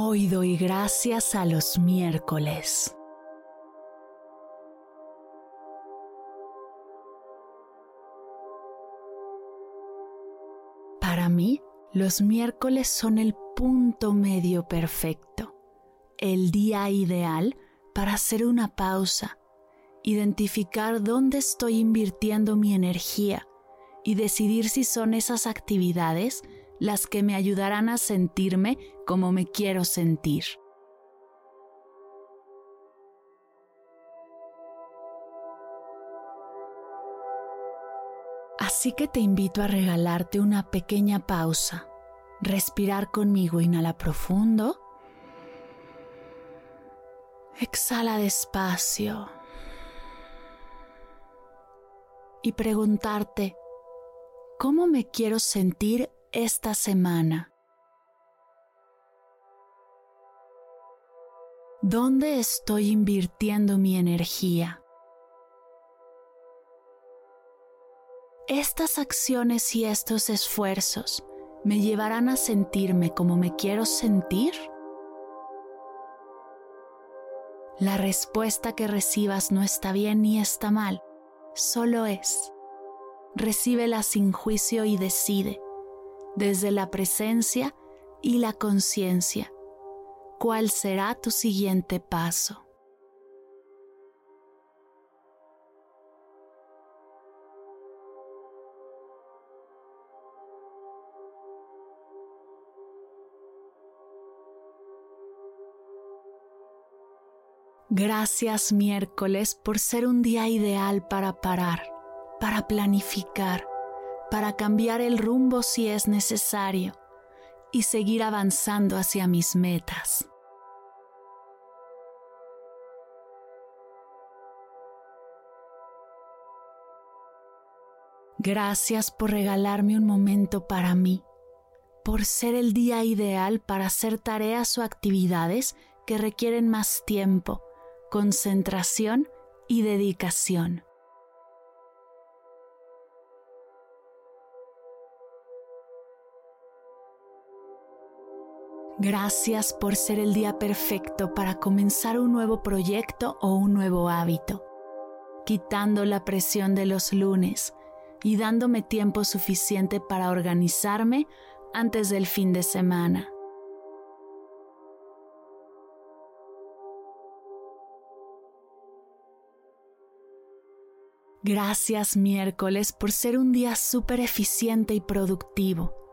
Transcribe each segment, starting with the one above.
Hoy doy gracias a los miércoles. Para mí, los miércoles son el punto medio perfecto, el día ideal para hacer una pausa, identificar dónde estoy invirtiendo mi energía y decidir si son esas actividades las que me ayudarán a sentirme como me quiero sentir. Así que te invito a regalarte una pequeña pausa, respirar conmigo, inhala profundo, exhala despacio. Y preguntarte, ¿cómo me quiero sentir esta semana? ¿Dónde estoy invirtiendo mi energía? Estas acciones y estos esfuerzos me llevarán a sentirme como me quiero sentir? La respuesta que recibas no está bien ni está mal, solo es. Recíbela sin juicio y decide desde la presencia y la conciencia. ¿Cuál será tu siguiente paso? Gracias miércoles por ser un día ideal para parar, para planificar para cambiar el rumbo si es necesario y seguir avanzando hacia mis metas. Gracias por regalarme un momento para mí, por ser el día ideal para hacer tareas o actividades que requieren más tiempo, concentración y dedicación. Gracias por ser el día perfecto para comenzar un nuevo proyecto o un nuevo hábito, quitando la presión de los lunes y dándome tiempo suficiente para organizarme antes del fin de semana. Gracias miércoles por ser un día súper eficiente y productivo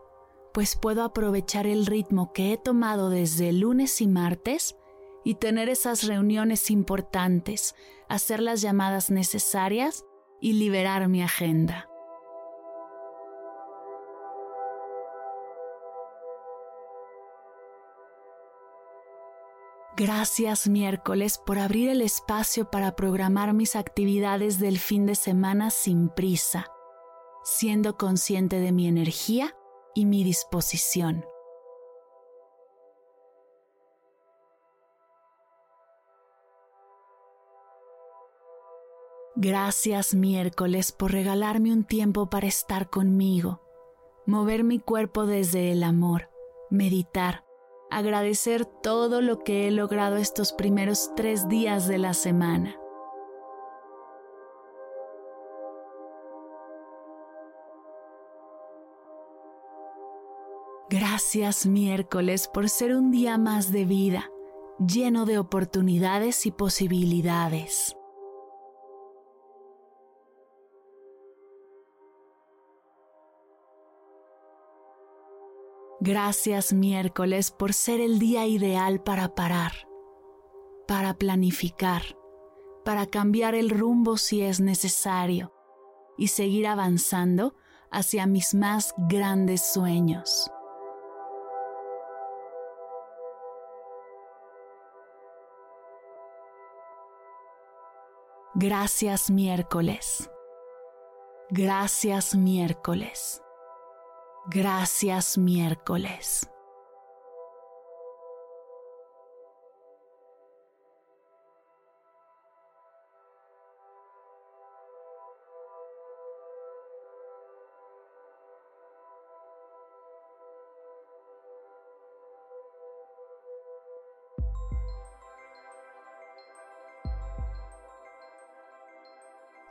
pues puedo aprovechar el ritmo que he tomado desde lunes y martes y tener esas reuniones importantes, hacer las llamadas necesarias y liberar mi agenda. Gracias miércoles por abrir el espacio para programar mis actividades del fin de semana sin prisa, siendo consciente de mi energía y mi disposición. Gracias miércoles por regalarme un tiempo para estar conmigo, mover mi cuerpo desde el amor, meditar, agradecer todo lo que he logrado estos primeros tres días de la semana. Gracias miércoles por ser un día más de vida, lleno de oportunidades y posibilidades. Gracias miércoles por ser el día ideal para parar, para planificar, para cambiar el rumbo si es necesario y seguir avanzando hacia mis más grandes sueños. Gracias miércoles. Gracias miércoles. Gracias miércoles.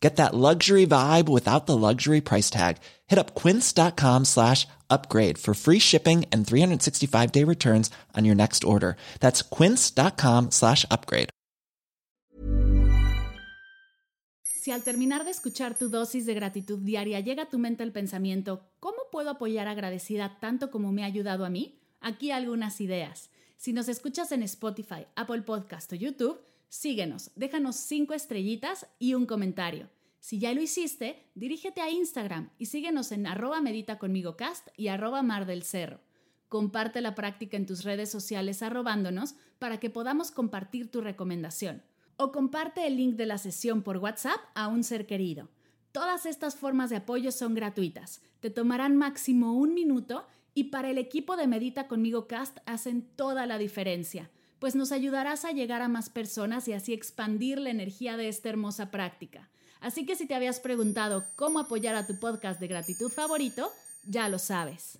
Get that luxury vibe without the luxury price tag. Hit up quince.com slash upgrade for free shipping and 365 day returns on your next order. That's quince.com slash upgrade. Si al terminar de escuchar tu dosis de gratitud diaria llega a tu mente el pensamiento, ¿cómo puedo apoyar agradecida tanto como me ha ayudado a mí? Aquí algunas ideas. Si nos escuchas en Spotify, Apple Podcast o YouTube, síguenos, déjanos cinco estrellitas y un comentario. Si ya lo hiciste, dirígete a Instagram y síguenos en arroba medita conmigo cast y arroba mar del cerro. Comparte la práctica en tus redes sociales arrobándonos para que podamos compartir tu recomendación. O comparte el link de la sesión por WhatsApp a un ser querido. Todas estas formas de apoyo son gratuitas. Te tomarán máximo un minuto y para el equipo de Medita conmigo Cast hacen toda la diferencia, pues nos ayudarás a llegar a más personas y así expandir la energía de esta hermosa práctica. Así que si te habías preguntado cómo apoyar a tu podcast de gratitud favorito, ya lo sabes.